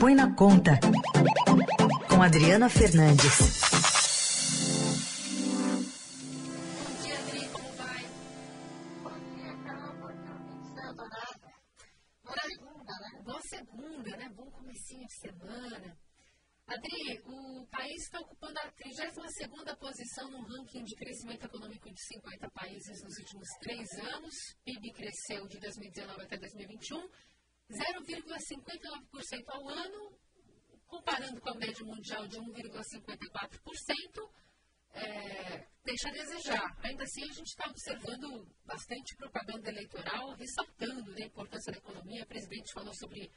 Põe na Conta, com Adriana Fernandes. Né? Adri, o país está ocupando a 32ª posição no ranking de crescimento econômico de 50 países nos últimos três anos. PIB cresceu de 2019 até 2021 0,59% ao ano, comparando com a média mundial de 1,54%, é, deixa a desejar. Ainda assim, a gente está observando bastante propaganda eleitoral, ressaltando né, a importância da economia. O presidente falou sobre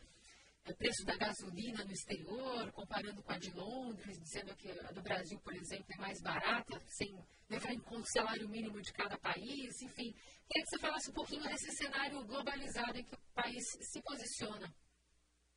preço da gasolina no exterior, comparando com a de Londres, dizendo que a do Brasil, por exemplo, é mais barata, sem levar em conta o salário mínimo de cada país, enfim. Queria que você falasse um pouquinho desse cenário globalizado em que o país se posiciona.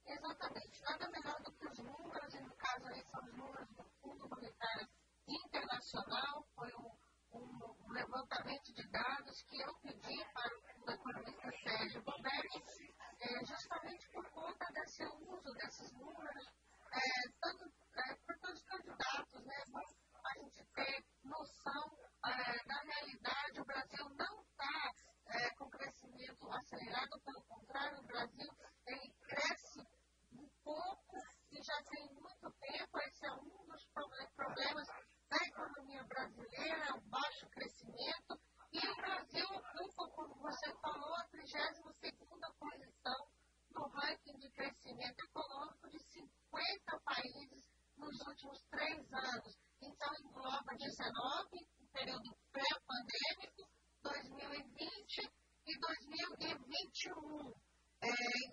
Exatamente. Nada melhor do que os números, e no caso aí são os números do Fundo Monetário Internacional, foi um, um levantamento de dados que eu pedi para o economista Sérgio Boberti, é, justamente por conta desse uso desses números, é, tanto é, por todos os candidatos, né? Bom, a gente ter noção é, da realidade, o Brasil não está é, com crescimento acelerado, pelo contrário, o Brasil ele cresce um pouco e já tem muito tempo, esse é um dos problemas da economia brasileira, o baixo crescimento, e o Brasil ocupa, como você falou, a 32 posição no ranking de crescimento econômico de 50 países nos últimos três anos. Então, engloba 19, o período pré-pandêmico, 2020 e 2021. É,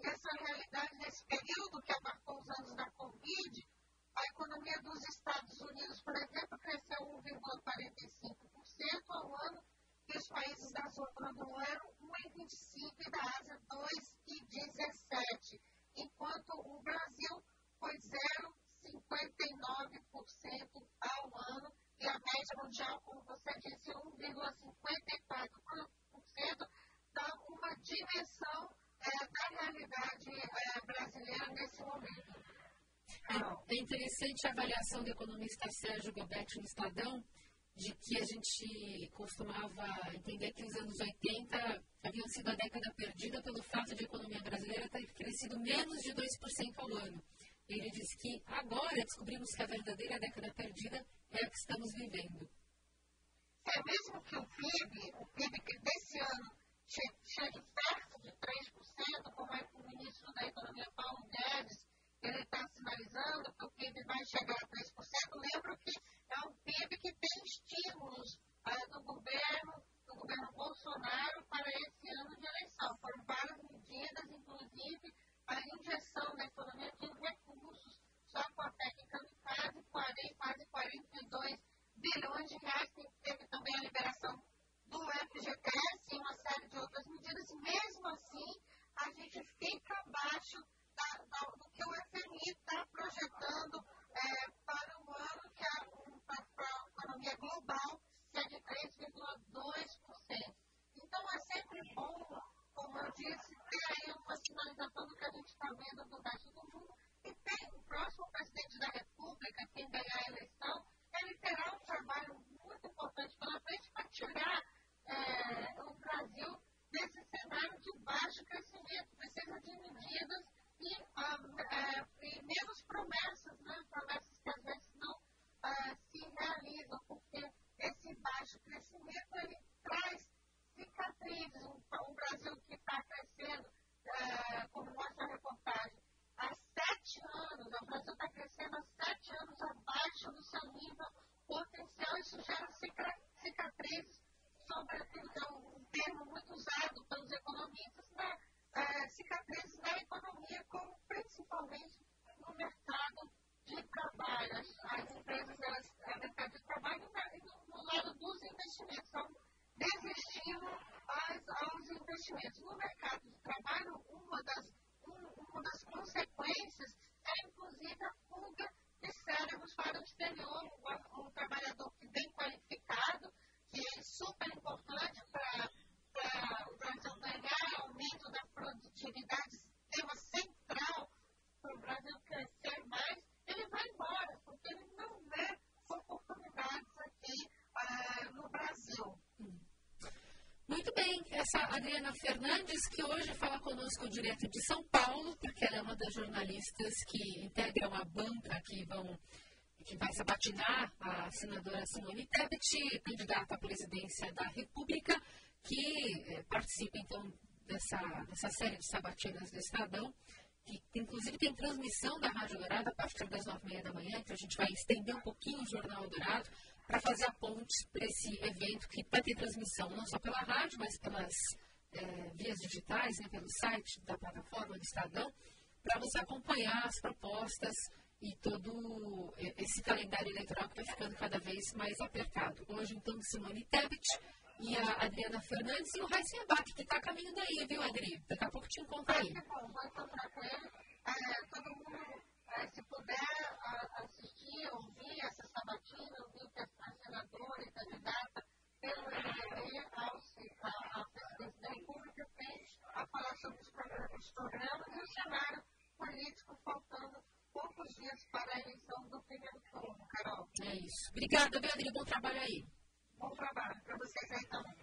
essa realidade, nesse período que abarcou os anos da Covid, a economia dos Estados Unidos, por exemplo, cresceu 1,45% ao ano e os países da zona do euro 1,25% e da Ásia 2,17%, enquanto o Brasil foi 0,59% ao ano e a média mundial, como você disse, 1,54%, dá uma dimensão é, da realidade é, brasileira nesse momento. É, é interessante a avaliação do economista Sérgio Gobetti no Estadão, de que a gente costumava entender que os anos 80 haviam sido a década perdida pelo fato de a economia brasileira ter crescido menos de 2% ao ano. Ele diz que agora descobrimos que a verdadeira década perdida é a que estamos vivendo. É mesmo que o PIB, o PIB que desse ano chegue perto de 3%, como é o ministro da Economia Paulo Guedes, disse, tem aí uma sinalização do que a gente está vendo no resto do mundo. E tem o próximo presidente da República compromissos né, é, cicatrizes na economia, como principalmente no mercado de trabalho. As, as empresas, elas, é, a mercado de trabalho né? e no, no lado dos investimentos, estão desistindo as, aos investimentos. No mercado de trabalho, uma das, um, uma das consequências é, inclusive, a fuga de cérebros para o exterior, também essa Adriana Fernandes, que hoje fala conosco direto de São Paulo, porque ela é uma das jornalistas que integram a banca que vão que vai sabatinar a senadora Simone Tebet, candidata à presidência da República, que eh, participa então dessa, dessa série de sabatinas do Estadão, que inclusive tem transmissão da Rádio Dourado a partir das nove e meia da manhã, então a gente vai estender um pouquinho o Jornal Dourado para fazer a ponte para esse evento que vai ter transmissão não só pela rádio, mas pelas é, vias digitais, né, pelo site da plataforma do Estadão, para você acompanhar as propostas e todo esse calendário eleitoral que vai ficando cada vez mais apertado. Hoje, então, Simone Tebet e a Adriana Fernandes e o Raíssa Abac, que está a caminho daí, viu, Adri? Daqui a pouco te encontro aí. Bom, vou encontrar com ele. É, todo mundo, é, se puder assistir, ouvir essa sabatina, ouvir que a senadora e candidata pelo MDB à presidência da República tem a falar sobre os programas e o cenário político faltando poucos dias para a eleição do primeiro turno, Carol. É isso. Obrigada, Beatriz. Bom trabalho aí. Bom trabalho para vocês aí também.